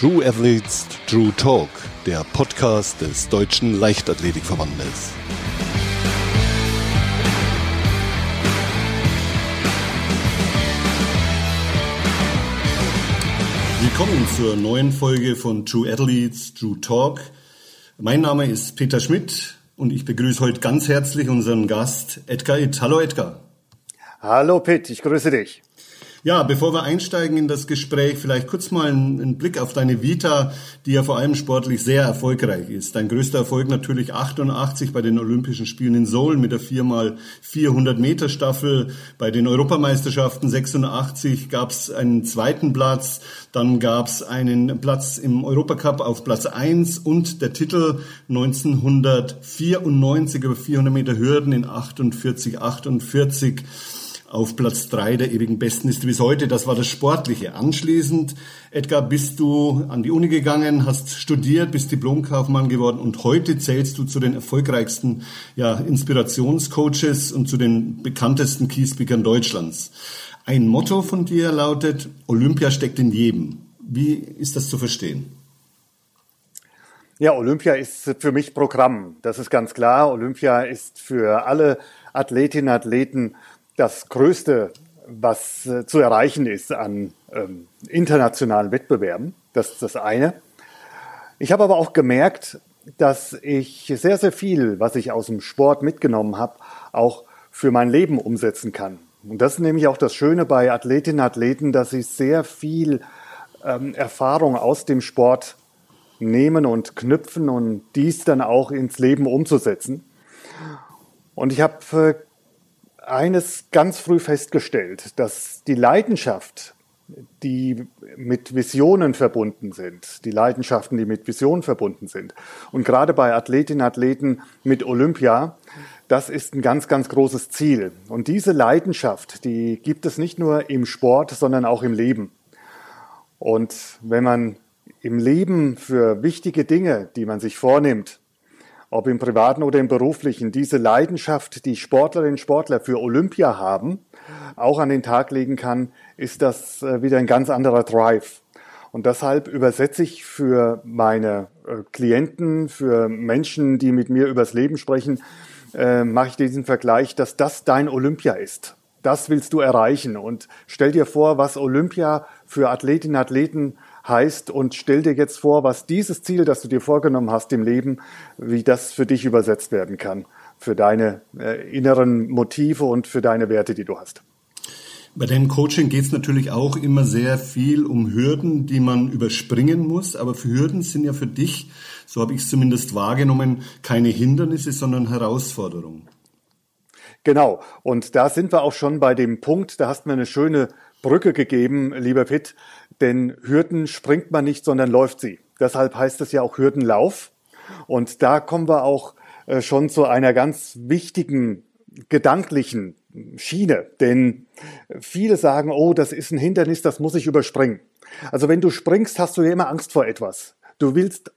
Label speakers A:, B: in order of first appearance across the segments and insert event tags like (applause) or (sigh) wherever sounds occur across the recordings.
A: True Athletes True Talk, der Podcast des Deutschen Leichtathletikverbandes. Willkommen zur neuen Folge von True Athletes True Talk. Mein Name ist Peter Schmidt und ich begrüße heute ganz herzlich unseren Gast Edgar Itt. Hallo Edgar.
B: Hallo Pitt, ich grüße dich.
A: Ja, bevor wir einsteigen in das Gespräch, vielleicht kurz mal einen, Blick auf deine Vita, die ja vor allem sportlich sehr erfolgreich ist. Dein größter Erfolg natürlich 88 bei den Olympischen Spielen in Seoul mit der 4x400 Meter Staffel. Bei den Europameisterschaften 86 gab es einen zweiten Platz. Dann gab es einen Platz im Europacup auf Platz 1 und der Titel 1994 über 400 Meter Hürden in 48, 48 auf Platz drei der ewigen Besten ist bis heute. Das war das Sportliche. Anschließend, Edgar, bist du an die Uni gegangen, hast studiert, bist Diplomkaufmann geworden und heute zählst du zu den erfolgreichsten ja, Inspirationscoaches und zu den bekanntesten Keyspeakern Deutschlands. Ein Motto von dir lautet, Olympia steckt in jedem. Wie ist das zu verstehen?
B: Ja, Olympia ist für mich Programm. Das ist ganz klar. Olympia ist für alle Athletinnen und Athleten das Größte, was äh, zu erreichen ist an ähm, internationalen Wettbewerben. Das ist das eine. Ich habe aber auch gemerkt, dass ich sehr, sehr viel, was ich aus dem Sport mitgenommen habe, auch für mein Leben umsetzen kann. Und das ist nämlich auch das Schöne bei Athletinnen und Athleten, dass sie sehr viel ähm, Erfahrung aus dem Sport nehmen und knüpfen und dies dann auch ins Leben umzusetzen. Und ich habe äh, eines ganz früh festgestellt, dass die Leidenschaft, die mit Visionen verbunden sind, die Leidenschaften, die mit Visionen verbunden sind, und gerade bei Athletinnen und Athleten mit Olympia, das ist ein ganz, ganz großes Ziel. Und diese Leidenschaft, die gibt es nicht nur im Sport, sondern auch im Leben. Und wenn man im Leben für wichtige Dinge, die man sich vornimmt, ob im privaten oder im beruflichen, diese Leidenschaft, die Sportlerinnen und Sportler für Olympia haben, auch an den Tag legen kann, ist das äh, wieder ein ganz anderer Drive. Und deshalb übersetze ich für meine äh, Klienten, für Menschen, die mit mir übers Leben sprechen, äh, mache ich diesen Vergleich, dass das dein Olympia ist. Das willst du erreichen. Und stell dir vor, was Olympia für Athletinnen und Athleten heißt und stell dir jetzt vor, was dieses Ziel, das du dir vorgenommen hast im Leben, wie das für dich übersetzt werden kann, für deine äh, inneren Motive und für deine Werte, die du hast.
A: Bei deinem Coaching geht es natürlich auch immer sehr viel um Hürden, die man überspringen muss. Aber für Hürden sind ja für dich, so habe ich es zumindest wahrgenommen, keine Hindernisse, sondern Herausforderungen.
B: Genau. Und da sind wir auch schon bei dem Punkt, da hast du mir eine schöne Brücke gegeben, lieber Pitt, denn Hürden springt man nicht, sondern läuft sie. Deshalb heißt es ja auch Hürdenlauf. Und da kommen wir auch äh, schon zu einer ganz wichtigen gedanklichen Schiene, denn viele sagen, oh, das ist ein Hindernis, das muss ich überspringen. Also wenn du springst, hast du ja immer Angst vor etwas. Du willst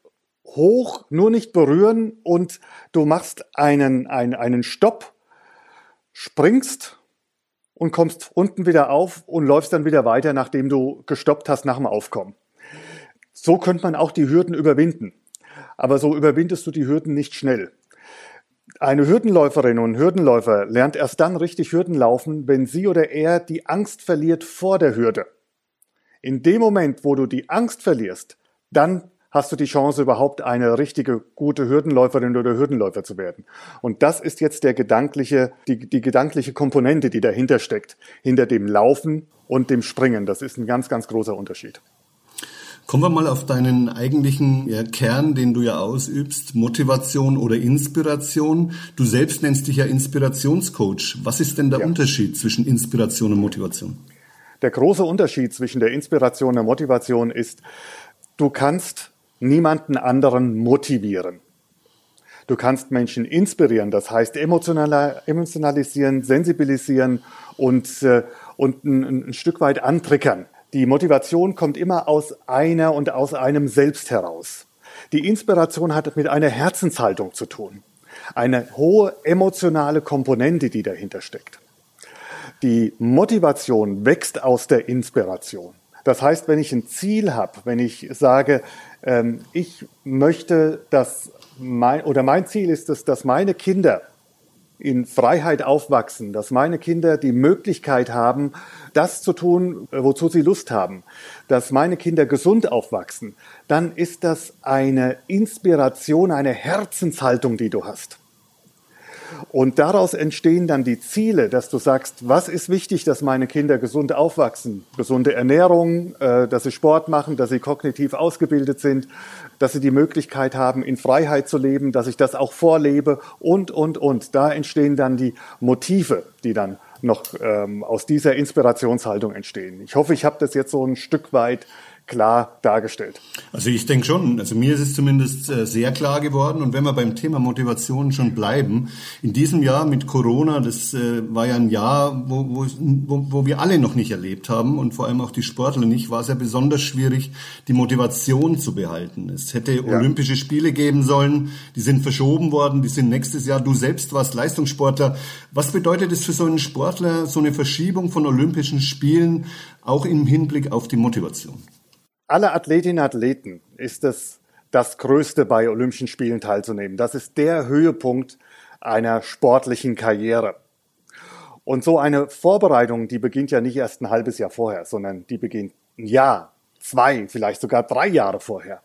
B: hoch, nur nicht berühren und du machst einen, einen, einen Stopp, springst und kommst unten wieder auf und läufst dann wieder weiter, nachdem du gestoppt hast nach dem Aufkommen. So könnte man auch die Hürden überwinden. Aber so überwindest du die Hürden nicht schnell. Eine Hürdenläuferin und Hürdenläufer lernt erst dann richtig Hürden laufen, wenn sie oder er die Angst verliert vor der Hürde. In dem Moment, wo du die Angst verlierst, dann hast du die Chance, überhaupt eine richtige gute Hürdenläuferin oder Hürdenläufer zu werden. Und das ist jetzt der gedankliche, die, die gedankliche Komponente, die dahinter steckt, hinter dem Laufen und dem Springen. Das ist ein ganz, ganz großer Unterschied.
A: Kommen wir mal auf deinen eigentlichen ja, Kern, den du ja ausübst, Motivation oder Inspiration. Du selbst nennst dich ja Inspirationscoach. Was ist denn der ja. Unterschied zwischen Inspiration und Motivation?
B: Der große Unterschied zwischen der Inspiration und der Motivation ist, du kannst niemanden anderen motivieren. Du kannst Menschen inspirieren, das heißt emotionalisieren, sensibilisieren und, äh, und ein, ein Stück weit antriggern. Die Motivation kommt immer aus einer und aus einem selbst heraus. Die Inspiration hat mit einer Herzenshaltung zu tun. Eine hohe emotionale Komponente, die dahinter steckt. Die Motivation wächst aus der Inspiration. Das heißt, wenn ich ein Ziel habe, wenn ich sage, ähm, ich möchte, dass mein, oder mein Ziel ist es, dass meine Kinder in Freiheit aufwachsen, dass meine Kinder die Möglichkeit haben, das zu tun, wozu sie Lust haben, dass meine Kinder gesund aufwachsen, dann ist das eine Inspiration, eine Herzenshaltung, die du hast. Und daraus entstehen dann die Ziele, dass du sagst, was ist wichtig, dass meine Kinder gesund aufwachsen? Gesunde Ernährung, äh, dass sie Sport machen, dass sie kognitiv ausgebildet sind, dass sie die Möglichkeit haben, in Freiheit zu leben, dass ich das auch vorlebe und, und, und. Da entstehen dann die Motive, die dann noch ähm, aus dieser Inspirationshaltung entstehen. Ich hoffe, ich habe das jetzt so ein Stück weit klar dargestellt.
A: Also ich denke schon, also mir ist es zumindest äh, sehr klar geworden und wenn wir beim Thema Motivation schon bleiben, in diesem Jahr mit Corona, das äh, war ja ein Jahr, wo, wo, wo, wo wir alle noch nicht erlebt haben und vor allem auch die Sportler nicht, war es ja besonders schwierig, die Motivation zu behalten. Es hätte ja. Olympische Spiele geben sollen, die sind verschoben worden, die sind nächstes Jahr. Du selbst warst Leistungssportler. Was bedeutet es für so einen Sportler, so eine Verschiebung von Olympischen Spielen, auch im Hinblick auf die Motivation?
B: Alle Athletinnen und Athleten ist es das Größte bei Olympischen Spielen teilzunehmen. Das ist der Höhepunkt einer sportlichen Karriere. Und so eine Vorbereitung, die beginnt ja nicht erst ein halbes Jahr vorher, sondern die beginnt ein Jahr, zwei, vielleicht sogar drei Jahre vorher.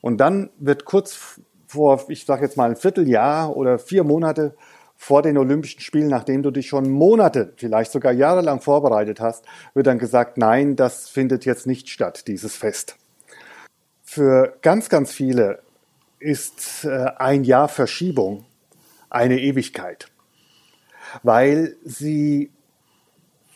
B: Und dann wird kurz vor, ich sage jetzt mal ein Vierteljahr oder vier Monate vor den Olympischen Spielen, nachdem du dich schon Monate, vielleicht sogar jahrelang vorbereitet hast, wird dann gesagt, nein, das findet jetzt nicht statt, dieses Fest. Für ganz, ganz viele ist äh, ein Jahr Verschiebung eine Ewigkeit, weil sie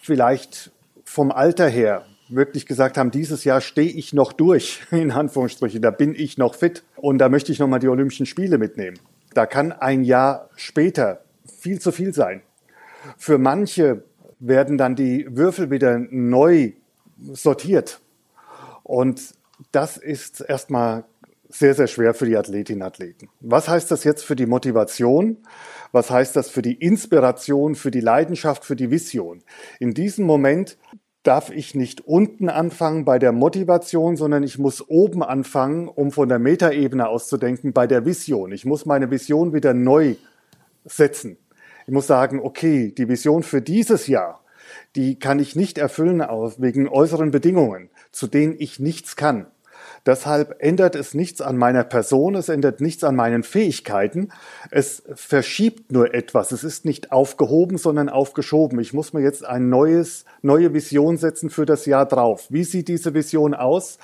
B: vielleicht vom Alter her wirklich gesagt haben, dieses Jahr stehe ich noch durch, (laughs) in Anführungsstrichen, da bin ich noch fit und da möchte ich nochmal die Olympischen Spiele mitnehmen. Da kann ein Jahr später viel zu viel sein. Für manche werden dann die Würfel wieder neu sortiert. Und das ist erstmal sehr, sehr schwer für die Athletinnen und Athleten. Was heißt das jetzt für die Motivation? Was heißt das für die Inspiration, für die Leidenschaft, für die Vision? In diesem Moment darf ich nicht unten anfangen bei der Motivation, sondern ich muss oben anfangen, um von der Metaebene aus zu denken, bei der Vision. Ich muss meine Vision wieder neu setzen. Ich muss sagen, okay, die Vision für dieses Jahr, die kann ich nicht erfüllen wegen äußeren Bedingungen, zu denen ich nichts kann. Deshalb ändert es nichts an meiner Person, es ändert nichts an meinen Fähigkeiten. Es verschiebt nur etwas. Es ist nicht aufgehoben, sondern aufgeschoben. Ich muss mir jetzt eine neues, neue Vision setzen für das Jahr drauf. Wie sieht diese Vision aus?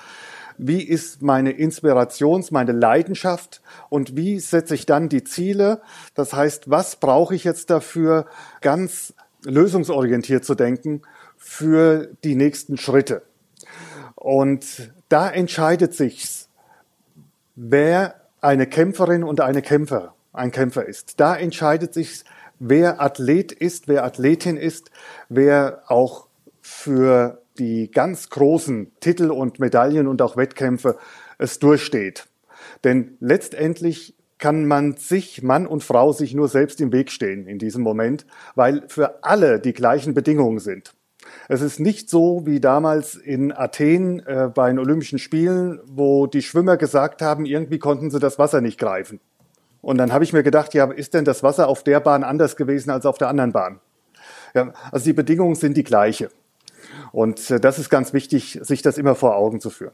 B: Wie ist meine Inspirations-, meine Leidenschaft und wie setze ich dann die Ziele? Das heißt, was brauche ich jetzt dafür, ganz lösungsorientiert zu denken für die nächsten Schritte? Und da entscheidet sich, wer eine Kämpferin und eine Kämpfer, ein Kämpfer ist. Da entscheidet sich, wer Athlet ist, wer Athletin ist, wer auch für die ganz großen Titel und Medaillen und auch Wettkämpfe es durchsteht. Denn letztendlich kann man sich, Mann und Frau, sich nur selbst im Weg stehen in diesem Moment, weil für alle die gleichen Bedingungen sind. Es ist nicht so wie damals in Athen äh, bei den Olympischen Spielen, wo die Schwimmer gesagt haben, irgendwie konnten sie das Wasser nicht greifen. Und dann habe ich mir gedacht, ja, ist denn das Wasser auf der Bahn anders gewesen als auf der anderen Bahn? Ja, also die Bedingungen sind die gleiche. Und äh, das ist ganz wichtig, sich das immer vor Augen zu führen.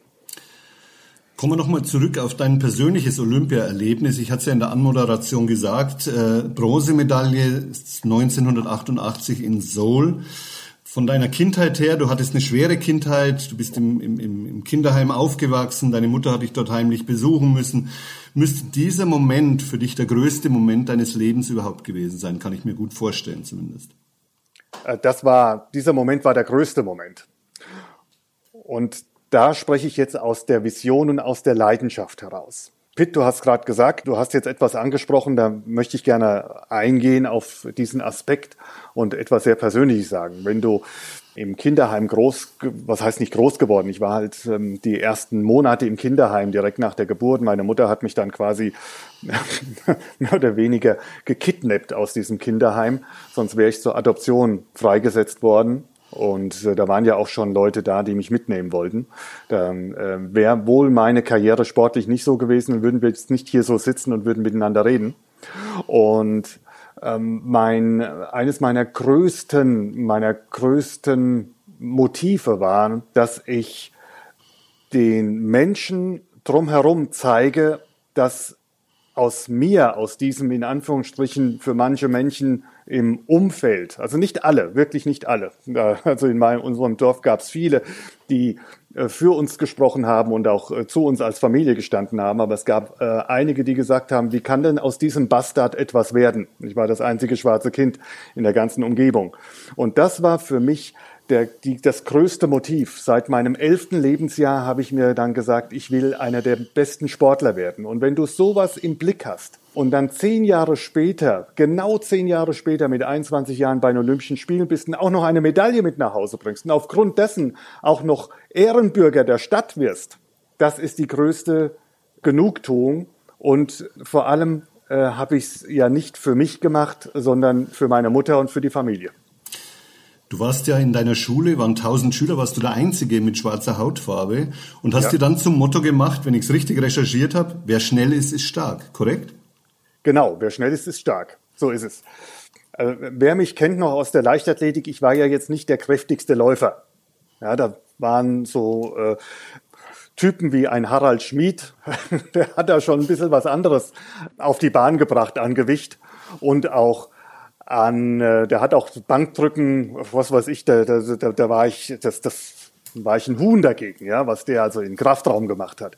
A: Kommen wir nochmal zurück auf dein persönliches Olympia-Erlebnis. Ich hatte es ja in der Anmoderation gesagt, äh, Bronzemedaille 1988 in Seoul. Von deiner Kindheit her, du hattest eine schwere Kindheit, du bist im, im, im Kinderheim aufgewachsen, deine Mutter hat dich dort heimlich besuchen müssen. Müsste dieser Moment für dich der größte Moment deines Lebens überhaupt gewesen sein, kann ich mir gut vorstellen zumindest.
B: Äh, das war, dieser Moment war der größte Moment. Und da spreche ich jetzt aus der Vision und aus der Leidenschaft heraus. Pitt, du hast gerade gesagt, du hast jetzt etwas angesprochen, da möchte ich gerne eingehen auf diesen Aspekt und etwas sehr Persönliches sagen. Wenn du im Kinderheim groß, was heißt nicht groß geworden? Ich war halt ähm, die ersten Monate im Kinderheim direkt nach der Geburt. Meine Mutter hat mich dann quasi (laughs) mehr oder weniger gekidnappt aus diesem Kinderheim. Sonst wäre ich zur Adoption freigesetzt worden. Und äh, da waren ja auch schon Leute da, die mich mitnehmen wollten. Da äh, wäre wohl meine Karriere sportlich nicht so gewesen, würden wir jetzt nicht hier so sitzen und würden miteinander reden. Und ähm, mein, eines meiner größten, meiner größten Motive war, dass ich den Menschen drumherum zeige, dass aus mir, aus diesem in Anführungsstrichen für manche Menschen im Umfeld, also nicht alle, wirklich nicht alle. Also in meinem, unserem Dorf gab es viele, die äh, für uns gesprochen haben und auch äh, zu uns als Familie gestanden haben, aber es gab äh, einige, die gesagt haben, wie kann denn aus diesem Bastard etwas werden? Ich war das einzige schwarze Kind in der ganzen Umgebung. Und das war für mich der, die, das größte Motiv. Seit meinem elften Lebensjahr habe ich mir dann gesagt, ich will einer der besten Sportler werden. Und wenn du sowas im Blick hast und dann zehn Jahre später, genau zehn Jahre später mit 21 Jahren bei den Olympischen Spielen bist und auch noch eine Medaille mit nach Hause bringst und aufgrund dessen auch noch Ehrenbürger der Stadt wirst, das ist die größte Genugtuung. Und vor allem äh, habe ich es ja nicht für mich gemacht, sondern für meine Mutter und für die Familie.
A: Du warst ja in deiner Schule, waren tausend Schüler, warst du der Einzige mit schwarzer Hautfarbe und hast ja. dir dann zum Motto gemacht, wenn ich es richtig recherchiert habe, wer schnell ist, ist stark, korrekt?
B: Genau, wer schnell ist, ist stark. So ist es. Also, wer mich kennt noch aus der Leichtathletik, ich war ja jetzt nicht der kräftigste Läufer. Ja, da waren so äh, Typen wie ein Harald Schmid, (laughs) der hat da schon ein bisschen was anderes auf die Bahn gebracht an Gewicht und auch an, äh, der hat auch Bankdrücken, was weiß ich, da, da, da, da war ich, das, das war ich ein Huhn dagegen, ja, was der also in Kraftraum gemacht hat.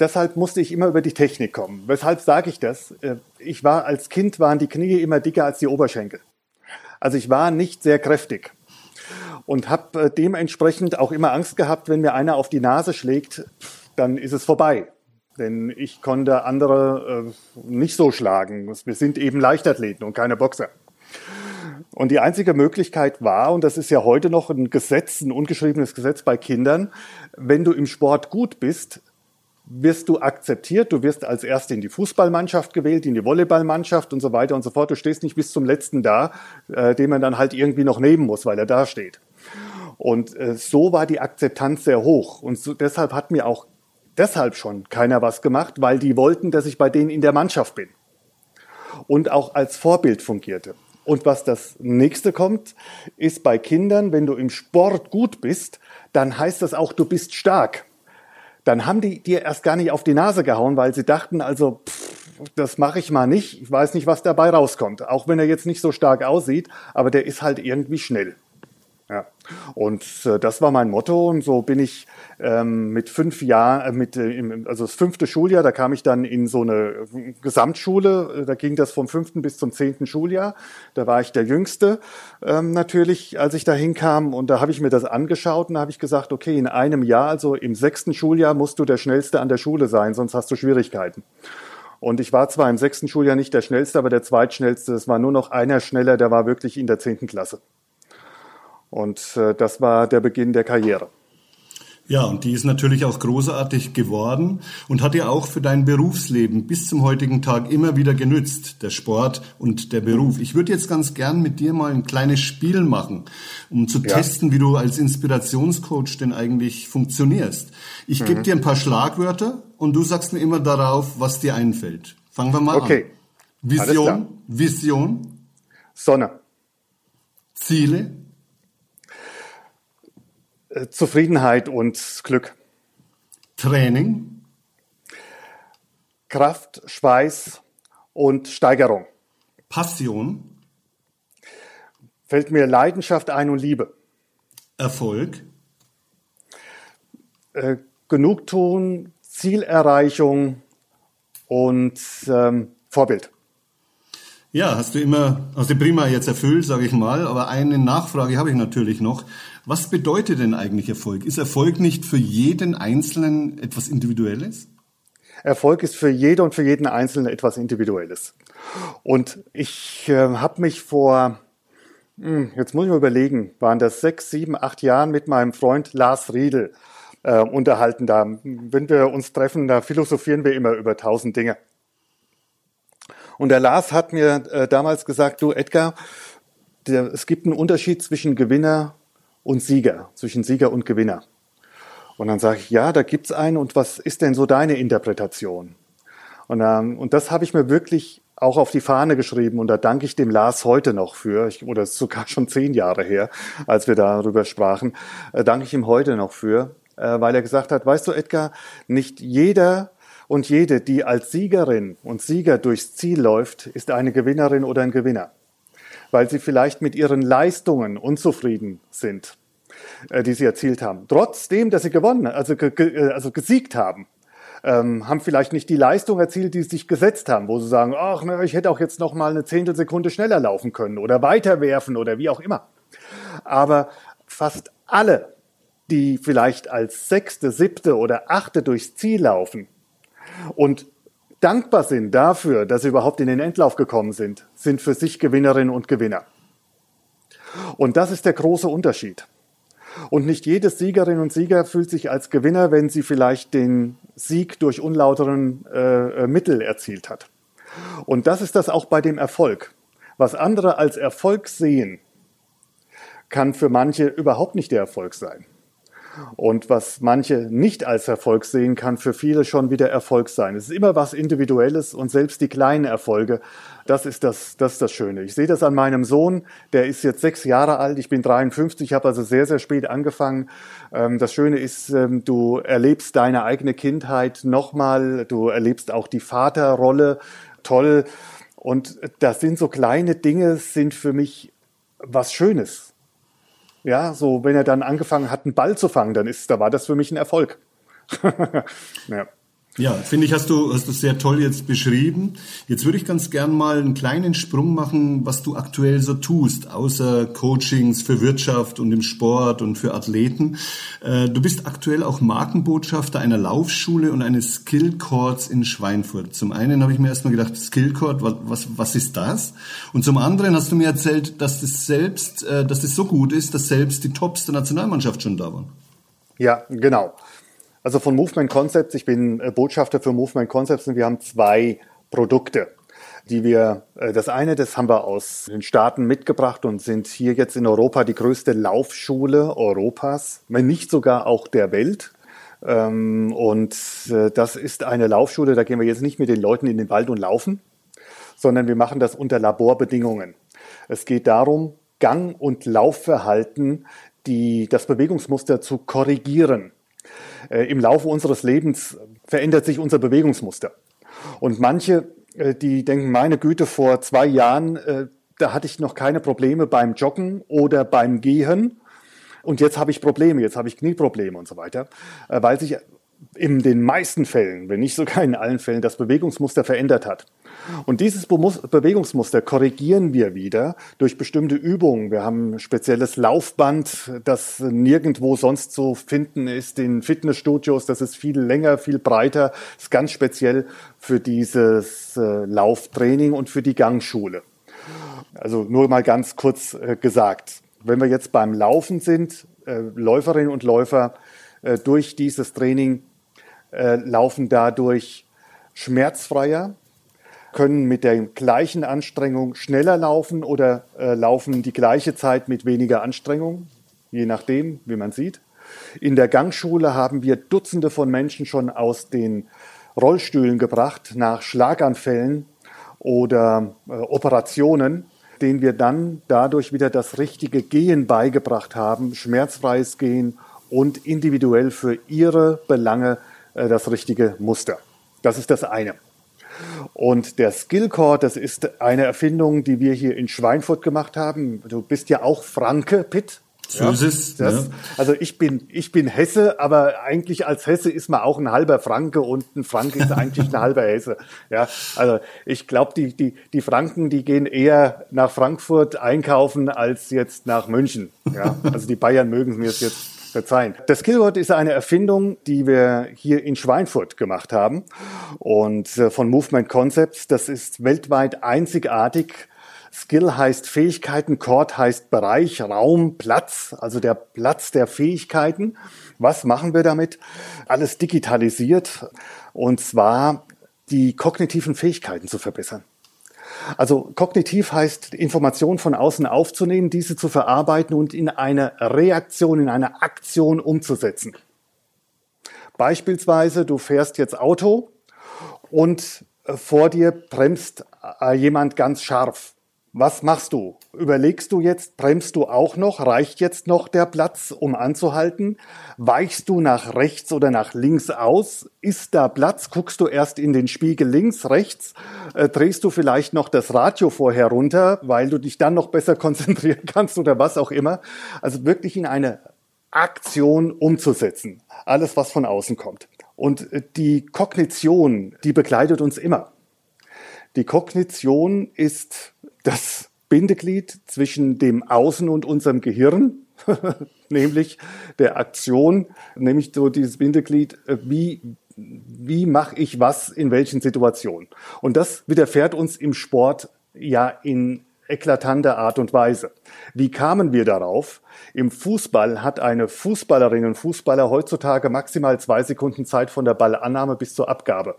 B: Deshalb musste ich immer über die Technik kommen. Weshalb sage ich das? Äh, ich war als Kind waren die Knie immer dicker als die Oberschenkel. Also ich war nicht sehr kräftig und habe äh, dementsprechend auch immer Angst gehabt, wenn mir einer auf die Nase schlägt, dann ist es vorbei. Denn ich konnte andere äh, nicht so schlagen. Wir sind eben Leichtathleten und keine Boxer. Und die einzige Möglichkeit war, und das ist ja heute noch ein Gesetz, ein ungeschriebenes Gesetz bei Kindern, wenn du im Sport gut bist, wirst du akzeptiert, du wirst als Erste in die Fußballmannschaft gewählt, in die Volleyballmannschaft und so weiter und so fort. Du stehst nicht bis zum Letzten da, äh, den man dann halt irgendwie noch nehmen muss, weil er da steht. Und äh, so war die Akzeptanz sehr hoch. Und so, deshalb hat mir auch deshalb schon keiner was gemacht, weil die wollten, dass ich bei denen in der Mannschaft bin. Und auch als Vorbild fungierte. Und was das nächste kommt, ist bei Kindern, wenn du im Sport gut bist, dann heißt das auch, du bist stark. Dann haben die dir erst gar nicht auf die Nase gehauen, weil sie dachten, also, pff, das mache ich mal nicht. Ich weiß nicht, was dabei rauskommt. Auch wenn er jetzt nicht so stark aussieht, aber der ist halt irgendwie schnell. Und äh, das war mein Motto und so bin ich ähm, mit fünf Jahren, äh, mit, äh, also das fünfte Schuljahr, da kam ich dann in so eine Gesamtschule, äh, da ging das vom fünften bis zum zehnten Schuljahr. Da war ich der Jüngste ähm, natürlich, als ich da hinkam und da habe ich mir das angeschaut und da habe ich gesagt, okay, in einem Jahr, also im sechsten Schuljahr musst du der Schnellste an der Schule sein, sonst hast du Schwierigkeiten. Und ich war zwar im sechsten Schuljahr nicht der Schnellste, aber der Zweitschnellste. Es war nur noch einer schneller, der war wirklich in der zehnten Klasse. Und äh, das war der Beginn der Karriere.
A: Ja, und die ist natürlich auch großartig geworden und hat ja auch für dein Berufsleben bis zum heutigen Tag immer wieder genützt, der Sport und der Beruf. Ich würde jetzt ganz gern mit dir mal ein kleines Spiel machen, um zu ja. testen, wie du als Inspirationscoach denn eigentlich funktionierst. Ich mhm. gebe dir ein paar Schlagwörter und du sagst mir immer darauf, was dir einfällt. Fangen wir mal okay. an. Vision, Vision.
B: Sonne.
A: Ziele.
B: Äh, Zufriedenheit und Glück.
A: Training.
B: Kraft, Schweiß und Steigerung.
A: Passion.
B: Fällt mir Leidenschaft ein und Liebe.
A: Erfolg.
B: Äh, Genugtuung, Zielerreichung und ähm, Vorbild.
A: Ja, hast du immer, du prima jetzt erfüllt, sage ich mal, aber eine Nachfrage habe ich natürlich noch. Was bedeutet denn eigentlich Erfolg? Ist Erfolg nicht für jeden Einzelnen etwas Individuelles?
B: Erfolg ist für jede und für jeden Einzelnen etwas Individuelles. Und ich äh, habe mich vor, hm, jetzt muss ich mal überlegen, waren das sechs, sieben, acht Jahren mit meinem Freund Lars Riedel äh, unterhalten. Da, wenn wir uns treffen, da philosophieren wir immer über tausend Dinge. Und der Lars hat mir äh, damals gesagt, du Edgar, der, es gibt einen Unterschied zwischen Gewinner und Sieger, zwischen Sieger und Gewinner. Und dann sage ich, ja, da gibt's einen und was ist denn so deine Interpretation? Und, ähm, und das habe ich mir wirklich auch auf die Fahne geschrieben und da danke ich dem Lars heute noch für, ich, oder ist sogar schon zehn Jahre her, als wir darüber sprachen, äh, danke ich ihm heute noch für, äh, weil er gesagt hat, weißt du Edgar, nicht jeder und jede, die als Siegerin und Sieger durchs Ziel läuft, ist eine Gewinnerin oder ein Gewinner, weil sie vielleicht mit ihren Leistungen unzufrieden sind, äh, die sie erzielt haben. Trotzdem, dass sie gewonnen, also, äh, also gesiegt haben ähm, haben vielleicht nicht die Leistung erzielt, die sie sich gesetzt haben, wo sie sagen, ach, ich hätte auch jetzt noch mal eine Zehntelsekunde schneller laufen können oder weiterwerfen oder wie auch immer. Aber fast alle, die vielleicht als Sechste, Siebte oder Achte durchs Ziel laufen und dankbar sind dafür, dass sie überhaupt in den Endlauf gekommen sind, sind für sich Gewinnerinnen und Gewinner. Und das ist der große Unterschied. Und nicht jede Siegerin und Sieger fühlt sich als Gewinner, wenn sie vielleicht den Sieg durch unlauteren äh, Mittel erzielt hat. Und das ist das auch bei dem Erfolg. Was andere als Erfolg sehen, kann für manche überhaupt nicht der Erfolg sein. Und was manche nicht als Erfolg sehen, kann für viele schon wieder Erfolg sein. Es ist immer was Individuelles und selbst die kleinen Erfolge, das ist das, das ist das Schöne. Ich sehe das an meinem Sohn, der ist jetzt sechs Jahre alt, ich bin 53, habe also sehr, sehr spät angefangen. Ähm, das Schöne ist, ähm, du erlebst deine eigene Kindheit nochmal, du erlebst auch die Vaterrolle toll. Und das sind so kleine Dinge, sind für mich was Schönes. Ja, so wenn er dann angefangen hat, einen Ball zu fangen, dann ist, da war das für mich ein Erfolg. (laughs)
A: ja. Ja, finde ich, hast du, hast du sehr toll jetzt beschrieben. Jetzt würde ich ganz gern mal einen kleinen Sprung machen, was du aktuell so tust, außer Coachings für Wirtschaft und im Sport und für Athleten. Äh, du bist aktuell auch Markenbotschafter einer Laufschule und eines Skill Courts in Schweinfurt. Zum einen habe ich mir erstmal gedacht, Skill Court, was, was ist das? Und zum anderen hast du mir erzählt, dass das selbst, äh, dass das so gut ist, dass selbst die Tops der Nationalmannschaft schon da waren.
B: Ja, genau. Also von Movement Concepts, ich bin äh, Botschafter für Movement Concepts und wir haben zwei Produkte, die wir, äh, das eine, das haben wir aus den Staaten mitgebracht und sind hier jetzt in Europa die größte Laufschule Europas, wenn nicht sogar auch der Welt. Ähm, und äh, das ist eine Laufschule, da gehen wir jetzt nicht mit den Leuten in den Wald und laufen, sondern wir machen das unter Laborbedingungen. Es geht darum, Gang- und Laufverhalten, die, das Bewegungsmuster zu korrigieren. Äh, Im Laufe unseres Lebens verändert sich unser Bewegungsmuster. Und manche, äh, die denken, meine Güte, vor zwei Jahren, äh, da hatte ich noch keine Probleme beim Joggen oder beim Gehen. Und jetzt habe ich Probleme, jetzt habe ich Knieprobleme und so weiter, weil sich in den meisten Fällen, wenn nicht sogar in allen Fällen, das Bewegungsmuster verändert hat. Und dieses Bewegungsmuster korrigieren wir wieder durch bestimmte Übungen. Wir haben ein spezielles Laufband, das nirgendwo sonst zu finden ist in Fitnessstudios. Das ist viel länger, viel breiter. Ist ganz speziell für dieses äh, Lauftraining und für die Gangschule. Also nur mal ganz kurz äh, gesagt. Wenn wir jetzt beim Laufen sind, äh, Läuferinnen und Läufer durch dieses Training laufen dadurch schmerzfreier, können mit der gleichen Anstrengung schneller laufen oder äh, laufen die gleiche Zeit mit weniger Anstrengung, je nachdem, wie man sieht. In der Gangschule haben wir Dutzende von Menschen schon aus den Rollstühlen gebracht nach Schlaganfällen oder äh, Operationen, denen wir dann dadurch wieder das richtige Gehen beigebracht haben, schmerzfreies Gehen und individuell für ihre Belange äh, das richtige Muster. Das ist das eine. Und der Skillcore, das ist eine Erfindung, die wir hier in Schweinfurt gemacht haben. Du bist ja auch Franke, Pitt.
A: So ist es. Das,
B: ja. Also ich bin, ich bin Hesse, aber eigentlich als Hesse ist man auch ein halber Franke und ein Franke ist eigentlich ein halber Hesse. Ja, also ich glaube, die, die, die Franken, die gehen eher nach Frankfurt einkaufen als jetzt nach München. Ja, also die Bayern mögen mir es jetzt verzeihen. Das Skillboard ist eine Erfindung, die wir hier in Schweinfurt gemacht haben und äh, von Movement Concepts. Das ist weltweit einzigartig. Skill heißt Fähigkeiten, Chord heißt Bereich, Raum, Platz, also der Platz der Fähigkeiten. Was machen wir damit? Alles digitalisiert und zwar die kognitiven Fähigkeiten zu verbessern. Also kognitiv heißt Informationen von außen aufzunehmen, diese zu verarbeiten und in eine Reaktion, in eine Aktion umzusetzen. Beispielsweise, du fährst jetzt Auto und äh, vor dir bremst äh, jemand ganz scharf. Was machst du? Überlegst du jetzt, bremst du auch noch? Reicht jetzt noch der Platz, um anzuhalten? Weichst du nach rechts oder nach links aus? Ist da Platz? Guckst du erst in den Spiegel links, rechts? Äh, drehst du vielleicht noch das Radio vorher runter, weil du dich dann noch besser (laughs) konzentrieren kannst oder was auch immer? Also wirklich in eine Aktion umzusetzen. Alles, was von außen kommt. Und äh, die Kognition, die begleitet uns immer. Die Kognition ist das Bindeglied zwischen dem Außen und unserem Gehirn, (laughs) nämlich der Aktion, nämlich so dieses Bindeglied, äh, wie, wie mache ich was in welchen Situationen. Und das widerfährt uns im Sport ja in eklatanter Art und Weise. Wie kamen wir darauf? Im Fußball hat eine Fußballerin und Fußballer heutzutage maximal zwei Sekunden Zeit von der Ballannahme bis zur Abgabe.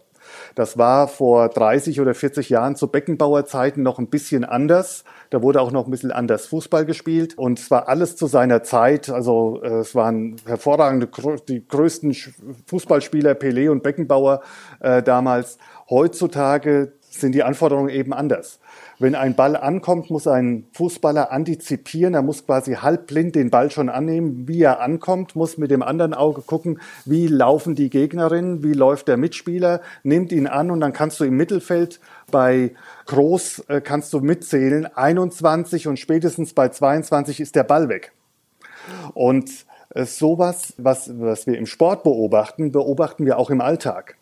B: Das war vor 30 oder 40 Jahren zu Beckenbauerzeiten noch ein bisschen anders. Da wurde auch noch ein bisschen anders Fußball gespielt und es war alles zu seiner Zeit. Also äh, es waren hervorragende, die größten Fußballspieler Pelé und Beckenbauer äh, damals. Heutzutage sind die Anforderungen eben anders. Wenn ein Ball ankommt, muss ein Fußballer antizipieren. Er muss quasi halbblind den Ball schon annehmen, wie er ankommt, muss mit dem anderen Auge gucken, wie laufen die Gegnerinnen, wie läuft der Mitspieler, nimmt ihn an und dann kannst du im Mittelfeld bei Groß äh, kannst du mitzählen, 21 und spätestens bei 22 ist der Ball weg. Und äh, sowas, was, was wir im Sport beobachten, beobachten wir auch im Alltag.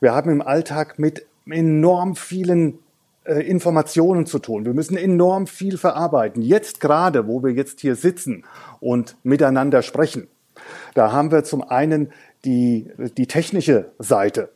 B: Wir haben im Alltag mit enorm vielen äh, Informationen zu tun. Wir müssen enorm viel verarbeiten. Jetzt gerade, wo wir jetzt hier sitzen und miteinander sprechen, da haben wir zum einen die, die technische Seite.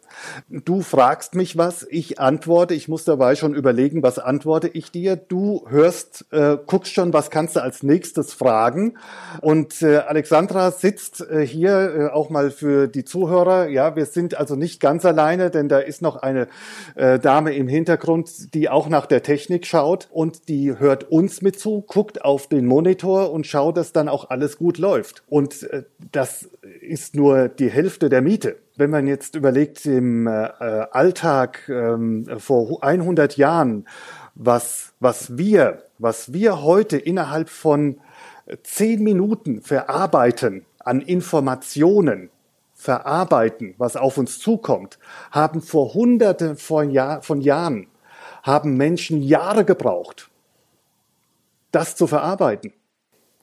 B: Du fragst mich was, ich antworte, ich muss dabei schon überlegen, was antworte ich dir. Du hörst, äh, guckst schon, was kannst du als nächstes fragen. Und äh, Alexandra sitzt äh, hier äh, auch mal für die Zuhörer. Ja, wir sind also nicht ganz alleine, denn da ist noch eine äh, Dame im Hintergrund, die auch nach der Technik schaut und die hört uns mit zu, guckt auf den Monitor und schaut, dass dann auch alles gut läuft. Und äh, das ist nur die Hälfte der Miete wenn man jetzt überlegt, im äh, Alltag ähm, vor 100 Jahren, was, was wir, was wir heute innerhalb von zehn Minuten verarbeiten an Informationen, verarbeiten, was auf uns zukommt, haben vor Hunderten von, Jahr, von Jahren, haben Menschen Jahre gebraucht, das zu verarbeiten.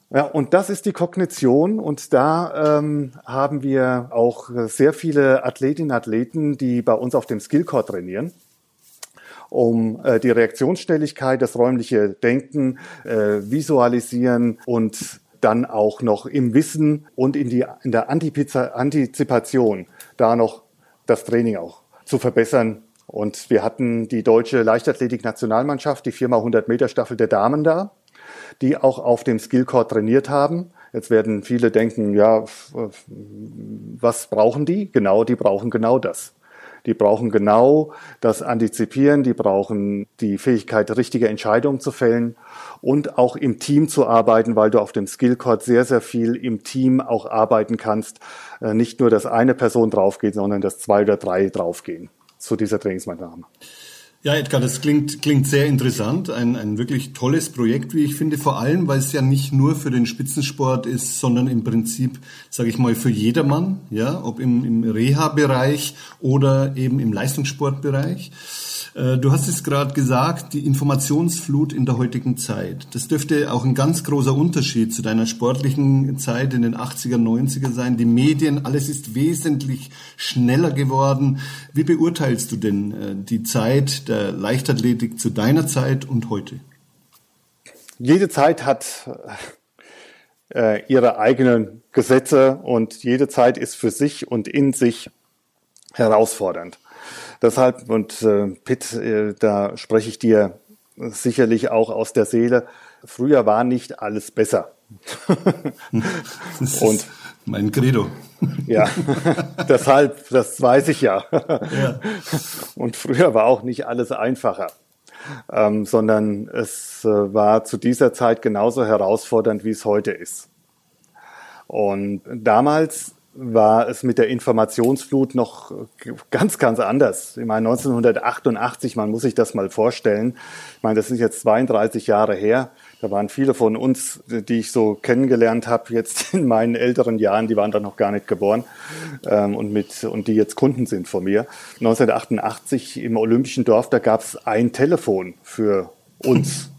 B: Ja, und das ist die Kognition und da ähm, haben wir auch sehr viele Athletinnen und Athleten, die bei uns auf dem Skillcore trainieren um äh, die Reaktionsstelligkeit, das räumliche Denken, äh, Visualisieren und dann auch noch im Wissen und in, die, in der Antizipation da noch das Training auch zu verbessern. Und wir hatten die deutsche Leichtathletik-Nationalmannschaft, die 4x100 Meter Staffel der Damen da die auch auf dem Skillcore trainiert haben. Jetzt werden viele denken, ja, was brauchen die? Genau, die brauchen genau das. Die brauchen genau das Antizipieren, die brauchen die Fähigkeit, richtige Entscheidungen zu fällen und auch im Team zu arbeiten, weil du auf dem Skillcord sehr, sehr viel im Team auch arbeiten kannst. Äh, nicht nur, dass eine Person draufgeht, sondern dass zwei oder drei draufgehen zu dieser Trainingsmaßnahme.
A: Ja, Edgar, das klingt, klingt sehr interessant. Ein, ein wirklich tolles Projekt, wie ich finde, vor allem, weil es ja nicht nur für den Spitzensport ist, sondern im Prinzip, sage ich mal, für jedermann, ja, ob im, im Reha-Bereich oder eben im Leistungssportbereich. Äh, du hast es gerade gesagt, die Informationsflut in der heutigen Zeit. Das dürfte auch ein ganz großer Unterschied zu deiner sportlichen Zeit in den 80er, 90er sein. Die Medien, alles ist wesentlich schneller geworden. Wie beurteilst du denn äh, die Zeit der Leichtathletik zu deiner Zeit und heute?
B: Jede Zeit hat äh, ihre eigenen Gesetze und jede Zeit ist für sich und in sich herausfordernd. Deshalb, und äh, Pitt, äh, da spreche ich dir sicherlich auch aus der Seele, früher war nicht alles besser. (laughs)
A: das und mein Credo.
B: ja, (laughs) deshalb, das weiß ich ja. ja. Und früher war auch nicht alles einfacher. ähm, sondern es äh, war zu dieser Zeit genauso herausfordernd, wie es heute ist. Und damals war es mit der Informationsflut noch ganz, ganz anders. Ich meine, 1988, man muss sich das mal vorstellen. Ich meine, das ist jetzt 32 Jahre her. Da waren viele von uns, die ich so kennengelernt habe, jetzt (laughs) in meinen älteren Jahren, die waren da noch gar nicht geboren ähm, und, mit, und die jetzt Kunden sind von mir. 1988 im Olympischen Dorf, da gab es ein Telefon für uns.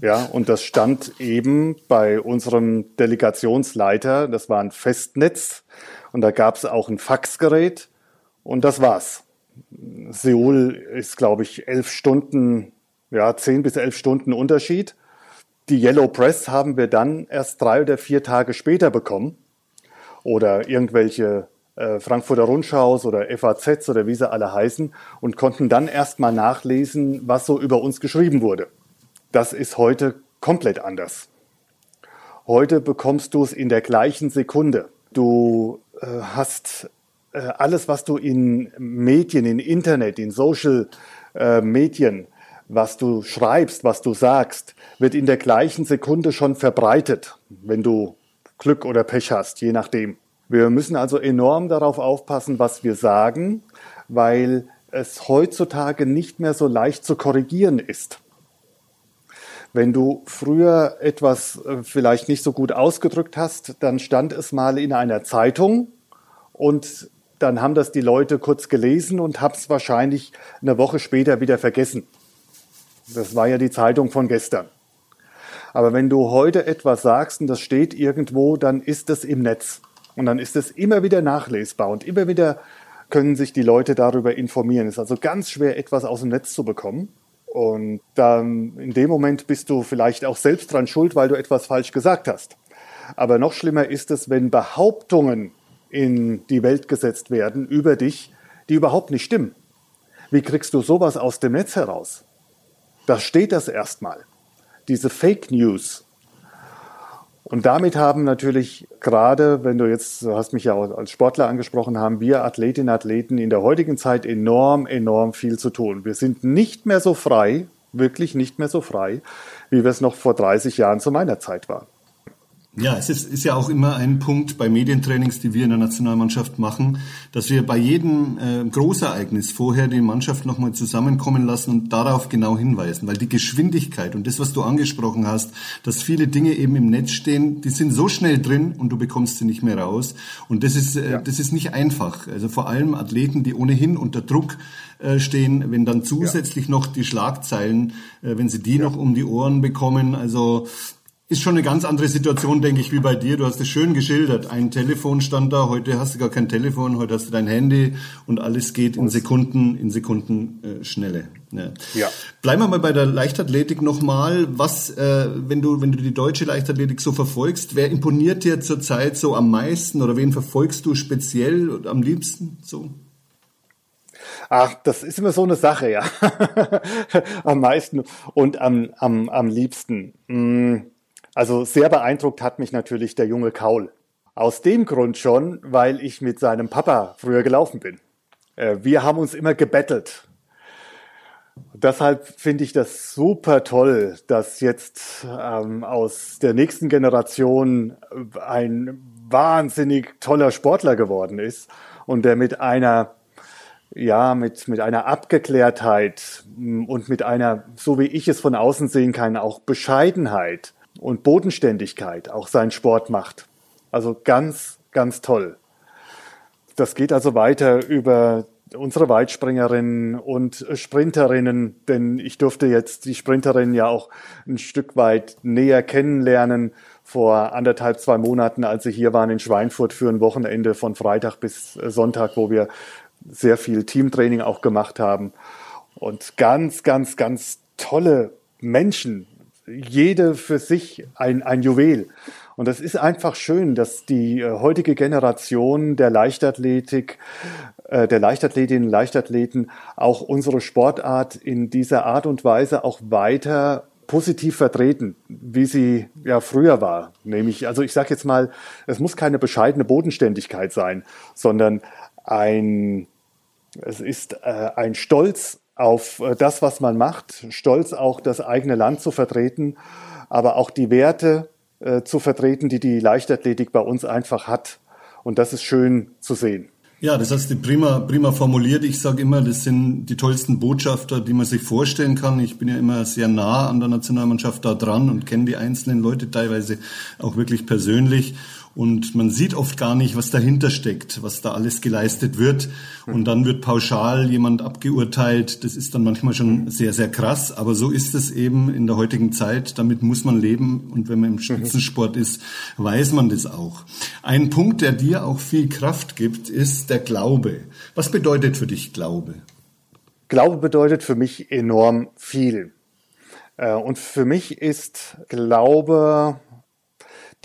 B: Ja, und das stand eben bei unserem Delegationsleiter, das war ein Festnetz, und da gab es auch ein Faxgerät und das war's. Seoul ist, glaube ich, elf Stunden, ja, zehn bis elf Stunden Unterschied. Die Yellow Press haben wir dann erst drei oder vier Tage später bekommen. Oder irgendwelche äh, Frankfurter Rundschaus oder FAZs oder wie sie alle heißen und konnten dann erst mal nachlesen, was so über uns geschrieben wurde. Das ist heute komplett anders. Heute bekommst du es in der gleichen Sekunde. Du äh, hast äh, alles, was du in Medien, in Internet, in Social äh, Medien was du schreibst, was du sagst, wird in der gleichen Sekunde schon verbreitet, wenn du Glück oder Pech hast, je nachdem. Wir müssen also enorm darauf aufpassen, was wir sagen, weil es heutzutage nicht mehr so leicht zu korrigieren ist. Wenn du früher etwas äh, vielleicht nicht so gut ausgedrückt hast, dann stand es mal in einer Zeitung und dann haben das die Leute kurz gelesen und haben es wahrscheinlich eine Woche später wieder vergessen. Das war ja die Zeitung von gestern. Aber wenn du heute etwas sagst und das steht irgendwo, dann ist es im Netz. Und dann ist es immer wieder nachlesbar und immer wieder können sich die Leute darüber informieren. Es ist also ganz schwer, etwas aus dem Netz zu bekommen. Und dann in dem Moment bist du vielleicht auch selbst dran schuld, weil du etwas falsch gesagt hast. Aber noch schlimmer ist es, wenn Behauptungen in die Welt gesetzt werden über dich, die überhaupt nicht stimmen. Wie kriegst du sowas aus dem Netz heraus? Da steht das erstmal. Diese Fake News. Und damit haben natürlich gerade, wenn du jetzt, du hast mich ja auch als Sportler angesprochen, haben wir Athletinnen und Athleten in der heutigen Zeit enorm, enorm viel zu tun. Wir sind nicht mehr so frei, wirklich nicht mehr so frei, wie wir es noch vor 30 Jahren zu meiner Zeit waren.
A: Ja, es ist, ist ja auch immer ein Punkt bei Medientrainings, die wir in der Nationalmannschaft machen, dass wir bei jedem äh, Großereignis vorher die Mannschaft nochmal zusammenkommen lassen und darauf genau hinweisen. Weil die Geschwindigkeit und das, was du angesprochen hast, dass viele Dinge eben im Netz stehen, die sind so schnell drin und du bekommst sie nicht mehr raus. Und das ist, äh, ja. das ist nicht einfach. Also vor allem Athleten, die ohnehin unter Druck äh, stehen, wenn dann zusätzlich ja. noch die Schlagzeilen, äh, wenn sie die ja. noch um die Ohren bekommen, also ist schon eine ganz andere Situation, denke ich, wie bei dir. Du hast es schön geschildert. Ein Telefon stand da, heute hast du gar kein Telefon, heute hast du dein Handy und alles geht in Sekunden, in Sekunden äh, Schnelle. Ja. ja. Bleiben wir mal bei der Leichtathletik nochmal. Was, äh, wenn du, wenn du die deutsche Leichtathletik so verfolgst, wer imponiert dir zurzeit so am meisten oder wen verfolgst du speziell und am liebsten so?
B: Ach, das ist immer so eine Sache, ja. (laughs) am meisten und am, am, am liebsten. Hm also sehr beeindruckt hat mich natürlich der junge Kaul. Aus dem Grund schon, weil ich mit seinem Papa früher gelaufen bin. Äh, wir haben uns immer gebettelt. Deshalb finde ich das super toll, dass jetzt ähm, aus der nächsten Generation ein wahnsinnig toller Sportler geworden ist und der mit einer ja, mit, mit einer Abgeklärtheit und mit einer, so wie ich es von außen sehen kann, auch Bescheidenheit und Bodenständigkeit auch seinen Sport macht. Also ganz, ganz toll. Das geht also weiter über unsere Weitspringerinnen und Sprinterinnen, denn ich durfte jetzt die Sprinterinnen ja auch ein Stück weit näher kennenlernen vor anderthalb, zwei Monaten, als sie hier waren in Schweinfurt für ein Wochenende von Freitag bis Sonntag, wo wir sehr viel Teamtraining auch gemacht haben. Und ganz, ganz, ganz tolle Menschen, jede für sich ein, ein Juwel. Und das ist einfach schön, dass die äh, heutige Generation der Leichtathletik, äh, der Leichtathletinnen Leichtathleten auch unsere Sportart in dieser Art und Weise auch weiter positiv vertreten, wie sie ja früher war. Nämlich, also ich sage jetzt mal, es muss keine bescheidene Bodenständigkeit sein, sondern ein, es ist äh, ein Stolz auf äh, das, was man macht, stolz auch das eigene Land zu vertreten, aber auch die Werte äh, zu vertreten, die die Leichtathletik bei uns einfach hat. Und das ist schön zu sehen.
A: Ja, das hast du prima, prima formuliert. Ich sage immer, das sind die tollsten Botschafter, die man sich vorstellen kann. Ich bin ja immer sehr nah an der Nationalmannschaft da dran und kenne die einzelnen Leute teilweise auch wirklich persönlich. Und man sieht oft gar nicht, was dahinter steckt, was da alles geleistet wird. Und dann wird pauschal jemand abgeurteilt. Das ist dann manchmal schon sehr, sehr krass. Aber so ist es eben in der heutigen Zeit. Damit muss man leben. Und wenn man im Spitzensport ist, weiß man das auch. Ein Punkt, der dir auch viel Kraft gibt, ist der Glaube. Was bedeutet für dich Glaube?
B: Glaube bedeutet für mich enorm viel. Äh, und für mich ist Glaube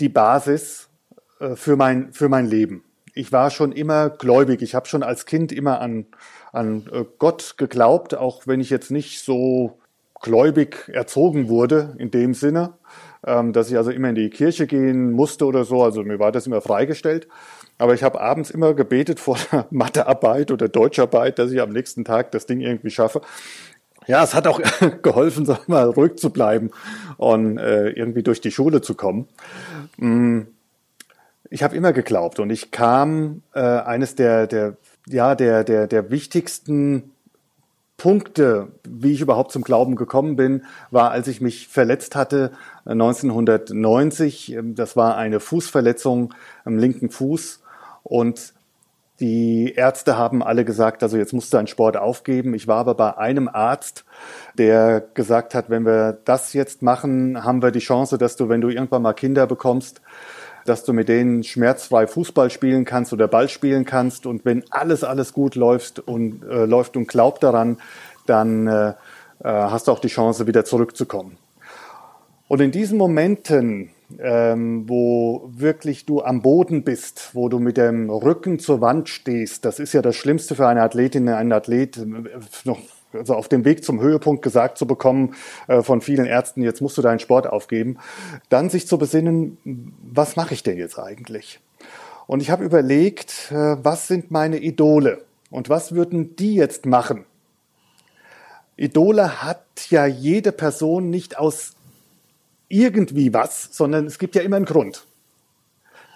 B: die Basis für mein, für mein Leben. Ich war schon immer gläubig. Ich habe schon als Kind immer an, an äh, Gott geglaubt, auch wenn ich jetzt nicht so gläubig erzogen wurde in dem Sinne, ähm, dass ich also immer in die Kirche gehen musste oder so. Also mir war das immer freigestellt. Aber ich habe abends immer gebetet vor der (laughs) Mathearbeit oder Deutscharbeit, dass ich am nächsten Tag das Ding irgendwie schaffe. Ja, es hat auch (laughs) geholfen, sag mal, ruhig zu bleiben und äh, irgendwie durch die Schule zu kommen. Ich habe immer geglaubt und ich kam äh, eines der, der, ja, der, der, der wichtigsten Punkte, wie ich überhaupt zum Glauben gekommen bin, war, als ich mich verletzt hatte 1990. Ähm, das war eine Fußverletzung am linken Fuß und die Ärzte haben alle gesagt, also jetzt musst du einen Sport aufgeben. Ich war aber bei einem Arzt, der gesagt hat, wenn wir das jetzt machen, haben wir die Chance, dass du, wenn du irgendwann mal Kinder bekommst, dass du mit denen schmerzfrei Fußball spielen kannst oder Ball spielen kannst. Und wenn alles, alles gut läuft und äh, läuft und glaubt daran, dann äh, äh, hast du auch die Chance, wieder zurückzukommen. Und in diesen Momenten, ähm, wo wirklich du am Boden bist, wo du mit dem Rücken zur Wand stehst, das ist ja das Schlimmste für eine Athletin, einen Athlet, äh, noch also auf dem Weg zum Höhepunkt gesagt zu bekommen äh, von vielen Ärzten, jetzt musst du deinen Sport aufgeben, dann sich zu besinnen, was mache ich denn jetzt eigentlich? Und ich habe überlegt, äh, was sind meine Idole und was würden die jetzt machen? Idole hat ja jede Person nicht aus irgendwie was, sondern es gibt ja immer einen Grund.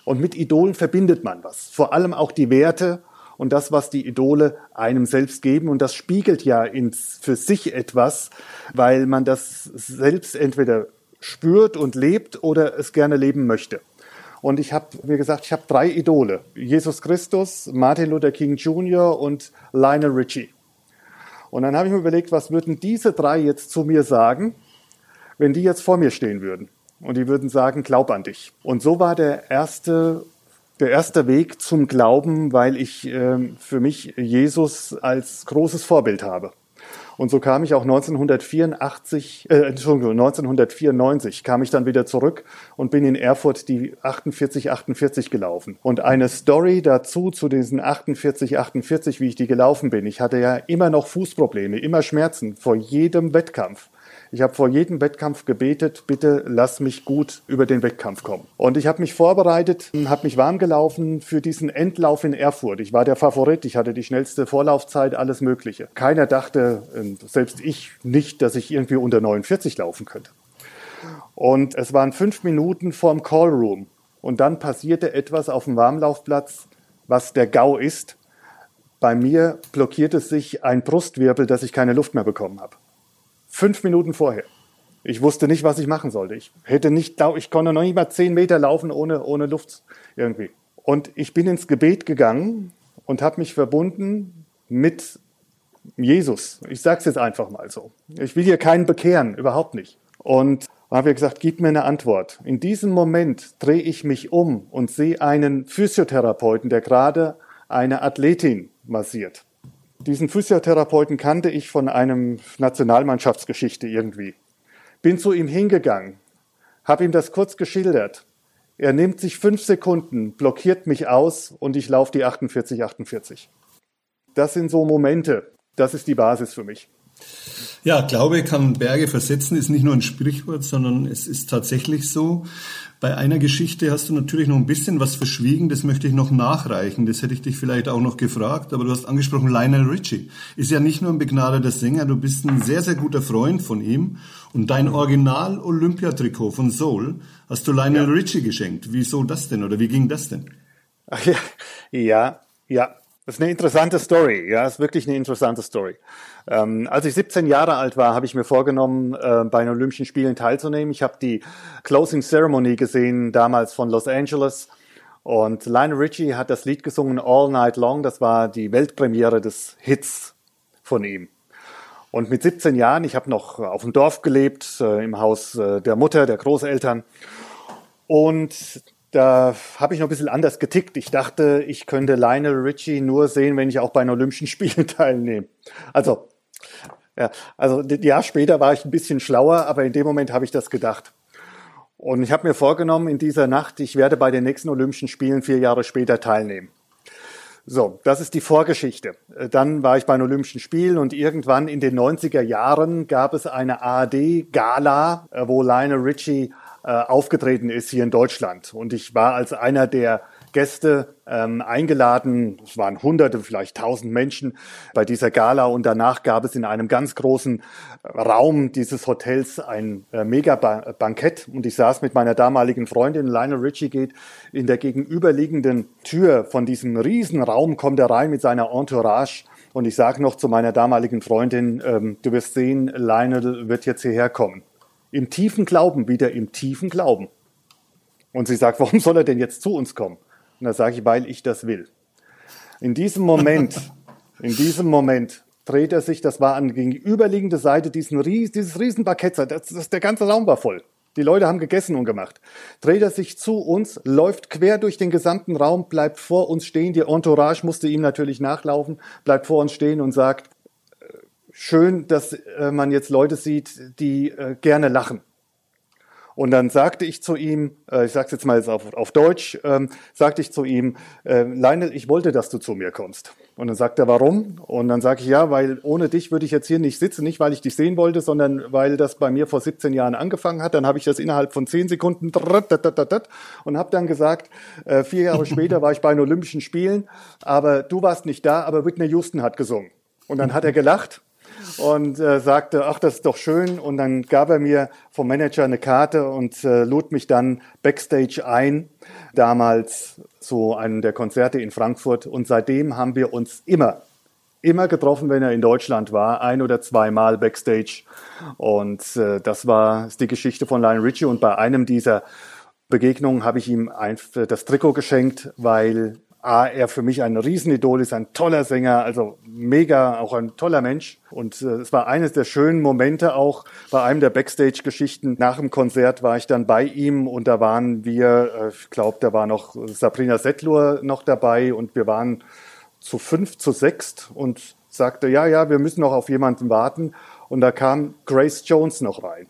B: Und mit Idolen verbindet man was. Vor allem auch die Werte und das, was die Idole einem selbst geben. Und das spiegelt ja ins, für sich etwas, weil man das selbst entweder spürt und lebt oder es gerne leben möchte. Und ich habe, wie gesagt, ich habe drei Idole. Jesus Christus, Martin Luther King Jr. und Lionel Richie. Und dann habe ich mir überlegt, was würden diese drei jetzt zu mir sagen, wenn die jetzt vor mir stehen würden? Und die würden sagen, glaub an dich. Und so war der erste der erste Weg zum Glauben, weil ich äh, für mich Jesus als großes Vorbild habe. Und so kam ich auch 1984, äh, Entschuldigung, 1994 kam ich dann wieder zurück und bin in Erfurt die 48, 48 gelaufen. Und eine Story dazu, zu diesen 48, 48, wie ich die gelaufen bin. Ich hatte ja immer noch Fußprobleme, immer Schmerzen vor jedem Wettkampf. Ich habe vor jedem Wettkampf gebetet, bitte lass mich gut über den Wettkampf kommen. Und ich habe mich vorbereitet, habe mich warm gelaufen für diesen Endlauf in Erfurt. Ich war der Favorit, ich hatte die schnellste Vorlaufzeit, alles Mögliche. Keiner dachte, ähm, selbst ich nicht, dass ich irgendwie unter 49 laufen könnte. Und es waren fünf Minuten vorm Callroom. Und dann passierte etwas auf dem Warmlaufplatz, was der GAU ist. Bei mir blockierte sich ein Brustwirbel, dass ich keine Luft mehr bekommen habe fünf Minuten vorher. Ich wusste nicht, was ich machen sollte. Ich hätte nicht, ich konnte noch nicht mal zehn Meter laufen ohne, ohne Luft irgendwie. Und ich bin ins Gebet gegangen und habe mich verbunden mit Jesus. Ich sage es jetzt einfach mal so. Ich will hier keinen bekehren, überhaupt nicht. Und habe gesagt, gib mir eine Antwort. In diesem Moment drehe ich mich um und sehe einen Physiotherapeuten, der gerade eine Athletin massiert. Diesen Physiotherapeuten kannte ich von einem Nationalmannschaftsgeschichte irgendwie. Bin zu ihm hingegangen, habe ihm das kurz geschildert. Er nimmt sich fünf Sekunden, blockiert mich aus und ich laufe die 48, 48. Das sind so Momente. Das ist die Basis für mich.
A: Ja, Glaube kann Berge versetzen, ist nicht nur ein Sprichwort, sondern es ist tatsächlich so. Bei einer Geschichte hast du natürlich noch ein bisschen was verschwiegen, das möchte ich noch nachreichen. Das hätte ich dich vielleicht auch noch gefragt, aber du hast angesprochen, Lionel Richie. Ist ja nicht nur ein begnadeter Sänger, du bist ein sehr, sehr guter Freund von ihm. Und dein Original Olympiatrikot von Soul hast du Lionel ja. Richie geschenkt. Wieso das denn oder wie ging das denn?
B: Ach ja, ja, ja. Das ist eine interessante Story. Ja, ist wirklich eine interessante Story. Ähm, als ich 17 Jahre alt war, habe ich mir vorgenommen, äh, bei den Olympischen Spielen teilzunehmen. Ich habe die Closing Ceremony gesehen, damals von Los Angeles. Und Lionel Richie hat das Lied gesungen All Night Long. Das war die Weltpremiere des Hits von ihm. Und mit 17 Jahren, ich habe noch auf dem Dorf gelebt, äh, im Haus äh, der Mutter, der Großeltern. Und da habe ich noch ein bisschen anders getickt. Ich dachte, ich könnte Lionel Richie nur sehen, wenn ich auch bei den Olympischen (laughs) Spielen teilnehme. Also, ja, also ein Jahr später war ich ein bisschen schlauer, aber in dem Moment habe ich das gedacht. Und ich habe mir vorgenommen, in dieser Nacht, ich werde bei den nächsten Olympischen Spielen vier Jahre später teilnehmen. So, das ist die Vorgeschichte. Dann war ich bei den Olympischen Spielen und irgendwann in den 90er Jahren gab es eine ARD-Gala, wo Lionel Richie äh, aufgetreten ist hier in Deutschland. Und ich war als einer der Gäste ähm, eingeladen. Es waren Hunderte, vielleicht tausend Menschen bei dieser Gala. Und danach gab es in einem ganz großen Raum dieses Hotels ein äh, Mega-Bankett. Und ich saß mit meiner damaligen Freundin Lionel Richie geht in der gegenüberliegenden Tür von diesem Riesenraum, kommt er rein mit seiner Entourage. Und ich sage noch zu meiner damaligen Freundin, ähm, du wirst sehen, Lionel wird jetzt hierher kommen. Im tiefen Glauben, wieder im tiefen Glauben. Und sie sagt, (laughs) warum soll er denn jetzt zu uns kommen? Und da sage ich, weil ich das will. In diesem Moment, (laughs) in diesem Moment dreht er sich, das war an gegenüberliegende Seite diesen, dieses Riesenparkett, das, das, der ganze Raum war voll. Die Leute haben gegessen und gemacht. Dreht er sich zu uns, läuft quer durch den gesamten Raum, bleibt vor uns stehen. Die Entourage musste ihm natürlich nachlaufen, bleibt vor uns stehen und sagt, schön, dass äh, man jetzt Leute sieht, die äh, gerne lachen. Und dann sagte ich zu ihm, äh, ich sage es jetzt mal auf, auf Deutsch, ähm, sagte ich zu ihm, äh, Lionel, ich wollte, dass du zu mir kommst. Und dann sagt er, warum? Und dann sage ich, ja, weil ohne dich würde ich jetzt hier nicht sitzen, nicht weil ich dich sehen wollte, sondern weil das bei mir vor 17 Jahren angefangen hat. Dann habe ich das innerhalb von 10 Sekunden und habe dann gesagt, äh, vier Jahre später war ich bei den Olympischen Spielen, aber du warst nicht da, aber Whitney Houston hat gesungen. Und dann hat er gelacht und äh, sagte, ach, das ist doch schön. Und dann gab er mir vom Manager eine Karte und äh, lud mich dann backstage ein, damals zu einem der Konzerte in Frankfurt. Und seitdem haben wir uns immer, immer getroffen, wenn er in Deutschland war, ein oder zweimal backstage. Und äh, das war die Geschichte von Lionel Richie. Und bei einem dieser Begegnungen habe ich ihm ein, das Trikot geschenkt, weil A, er für mich ein Riesenidol ist, ein toller Sänger, also mega, auch ein toller Mensch. Und äh, es war eines der schönen Momente auch bei einem der Backstage-Geschichten. Nach dem Konzert war ich dann bei ihm und da waren wir, äh, ich glaube, da war noch Sabrina Settlur noch dabei und wir waren zu fünf, zu sechst und sagte, ja, ja, wir müssen noch auf jemanden warten. Und da kam Grace Jones noch rein.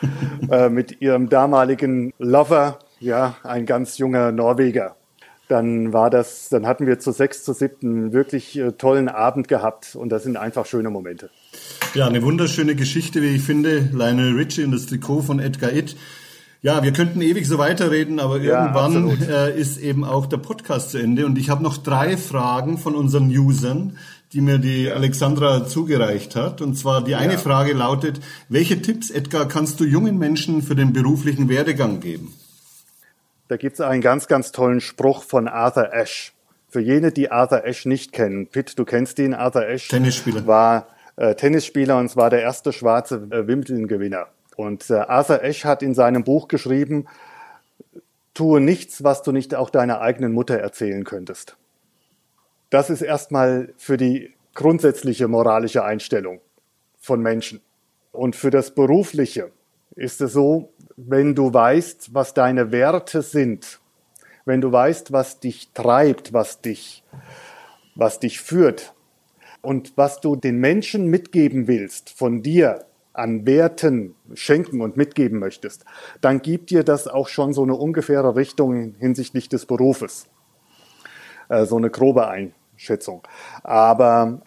B: (laughs) äh, mit ihrem damaligen Lover, ja, ein ganz junger Norweger dann war das, dann hatten wir zu sechs, zu siebten wirklich äh, tollen Abend gehabt und das sind einfach schöne Momente.
A: Ja, eine wunderschöne Geschichte, wie ich finde. Lionel Richie und das Trikot von Edgar Itt. Ja, wir könnten ewig so weiterreden, aber irgendwann ja, äh, ist eben auch der Podcast zu Ende und ich habe noch drei Fragen von unseren Usern, die mir die Alexandra zugereicht hat. Und zwar die eine ja. Frage lautet, welche Tipps, Edgar, kannst du jungen Menschen für den beruflichen Werdegang geben?
B: Da gibt es einen ganz, ganz tollen Spruch von Arthur Ashe. Für jene, die Arthur Ashe nicht kennen, Pitt, du kennst ihn, Arthur Ashe
A: Tennisspieler.
B: war äh, Tennisspieler und zwar der erste schwarze äh, Wimbledon-Gewinner. Und äh, Arthur Ashe hat in seinem Buch geschrieben, tue nichts, was du nicht auch deiner eigenen Mutter erzählen könntest. Das ist erstmal für die grundsätzliche moralische Einstellung von Menschen. Und für das Berufliche ist es so, wenn du weißt, was deine Werte sind, wenn du weißt, was dich treibt, was dich, was dich führt und was du den Menschen mitgeben willst von dir an Werten schenken und mitgeben möchtest, dann gibt dir das auch schon so eine ungefähre Richtung hinsichtlich des Berufes. Äh, so eine grobe Einschätzung. Aber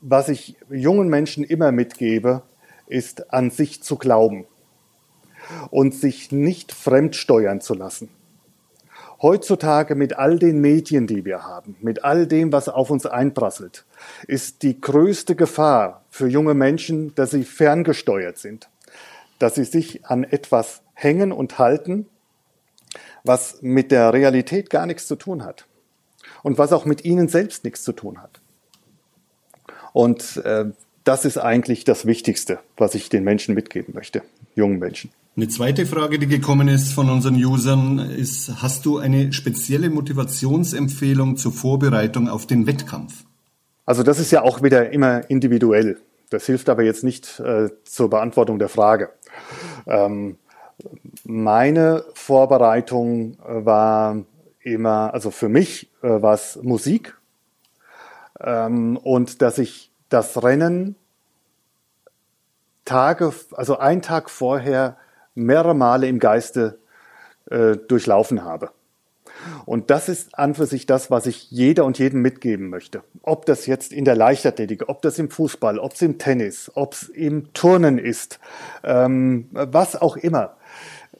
B: was ich jungen Menschen immer mitgebe, ist an sich zu glauben und sich nicht fremdsteuern zu lassen. Heutzutage mit all den Medien, die wir haben, mit all dem, was auf uns einprasselt, ist die größte Gefahr für junge Menschen, dass sie ferngesteuert sind, dass sie sich an etwas hängen und halten, was mit der Realität gar nichts zu tun hat und was auch mit ihnen selbst nichts zu tun hat. Und äh, das ist eigentlich das Wichtigste, was ich den Menschen mitgeben möchte, jungen Menschen.
A: Eine zweite Frage, die gekommen ist von unseren Usern, ist, hast du eine spezielle Motivationsempfehlung zur Vorbereitung auf den Wettkampf?
B: Also das ist ja auch wieder immer individuell. Das hilft aber jetzt nicht äh, zur Beantwortung der Frage. Ähm, meine Vorbereitung äh, war immer, also für mich äh, war es Musik ähm, und dass ich das Rennen Tage, also einen Tag vorher mehrere Male im Geiste äh, durchlaufen habe. Und das ist an für sich das, was ich jeder und jedem mitgeben möchte. Ob das jetzt in der Leichtathletik, ob das im Fußball, ob es im Tennis, ob es im Turnen ist, ähm, was auch immer.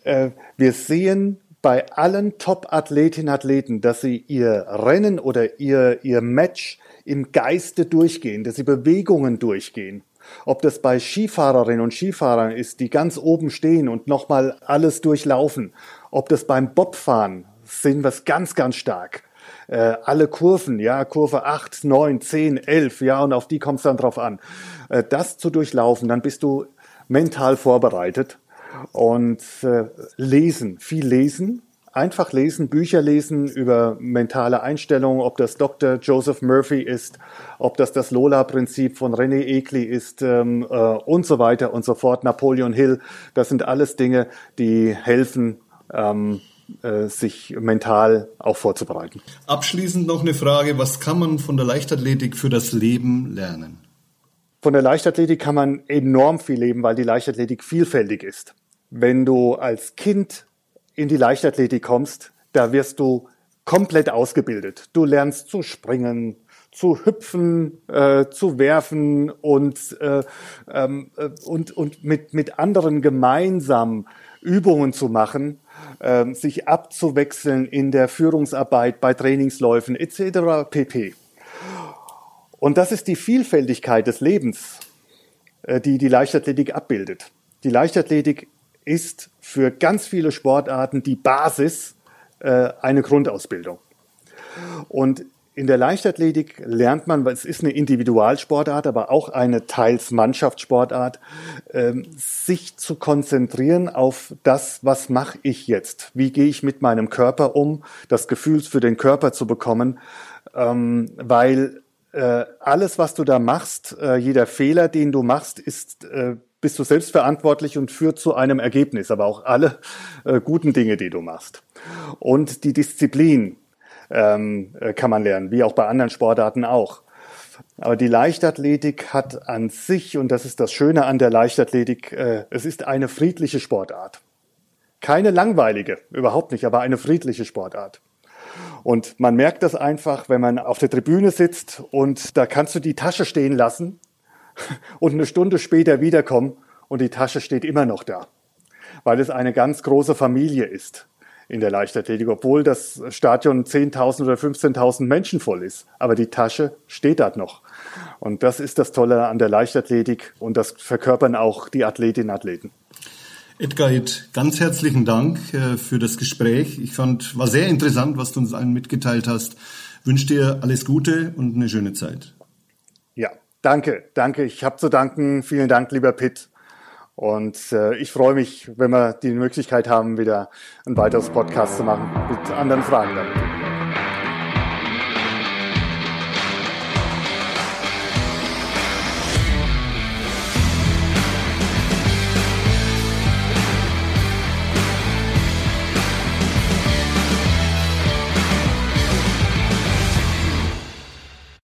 B: Äh, wir sehen bei allen Top-Athletinnen Athleten, dass sie ihr Rennen oder ihr, ihr Match im Geiste durchgehen, dass sie Bewegungen durchgehen. Ob das bei Skifahrerinnen und Skifahrern ist, die ganz oben stehen und nochmal alles durchlaufen. Ob das beim Bobfahren sehen wir es ganz, ganz stark. Äh, alle Kurven, ja, Kurve 8, 9, 10, 11, ja, und auf die kommt es dann drauf an. Äh, das zu durchlaufen, dann bist du mental vorbereitet und äh, lesen, viel lesen, einfach lesen, Bücher lesen über mentale Einstellungen, ob das Dr. Joseph Murphy ist, ob das das Lola-Prinzip von René Egli ist ähm, äh, und so weiter und so fort, Napoleon Hill, das sind alles Dinge, die helfen, ähm, äh, sich mental auch vorzubereiten.
A: Abschließend noch eine Frage, was kann man von der Leichtathletik für das Leben lernen?
B: Von der Leichtathletik kann man enorm viel leben, weil die Leichtathletik vielfältig ist. Wenn du als Kind in die Leichtathletik kommst, da wirst du komplett ausgebildet. Du lernst zu springen, zu hüpfen, äh, zu werfen und, äh, ähm, äh, und, und mit, mit anderen gemeinsam Übungen zu machen, äh, sich abzuwechseln in der Führungsarbeit, bei Trainingsläufen etc. pp. Und das ist die Vielfältigkeit des Lebens, äh, die die Leichtathletik abbildet. Die Leichtathletik ist für ganz viele Sportarten die Basis äh, eine Grundausbildung. Und in der Leichtathletik lernt man, weil es ist eine Individualsportart, aber auch eine teils Mannschaftssportart, ähm, sich zu konzentrieren auf das, was mache ich jetzt? Wie gehe ich mit meinem Körper um? Das Gefühl für den Körper zu bekommen, ähm, weil äh, alles, was du da machst, äh, jeder Fehler, den du machst, ist äh, bist du selbst verantwortlich und führt zu einem Ergebnis, aber auch alle äh, guten Dinge, die du machst. Und die Disziplin ähm, äh, kann man lernen, wie auch bei anderen Sportarten auch. Aber die Leichtathletik hat an sich, und das ist das Schöne an der Leichtathletik, äh, es ist eine friedliche Sportart. Keine langweilige, überhaupt nicht, aber eine friedliche Sportart. Und man merkt das einfach, wenn man auf der Tribüne sitzt und da kannst du die Tasche stehen lassen (laughs) und eine Stunde später wiederkommen und die Tasche steht immer noch da, weil es eine ganz große Familie ist in der Leichtathletik, obwohl das Stadion 10.000 oder 15.000 Menschen voll ist. Aber die Tasche steht dort noch. Und das ist das Tolle an der Leichtathletik und das verkörpern auch die Athletinnen und Athleten.
A: Edgar, ganz herzlichen Dank äh, für das Gespräch. Ich fand, war sehr interessant, was du uns allen mitgeteilt hast. Ich wünsche dir alles Gute und eine schöne Zeit.
B: Danke, danke. Ich habe zu danken. Vielen Dank, lieber Pitt. Und äh, ich freue mich, wenn wir die Möglichkeit haben, wieder ein weiteres Podcast zu machen mit anderen Fragen. Dann.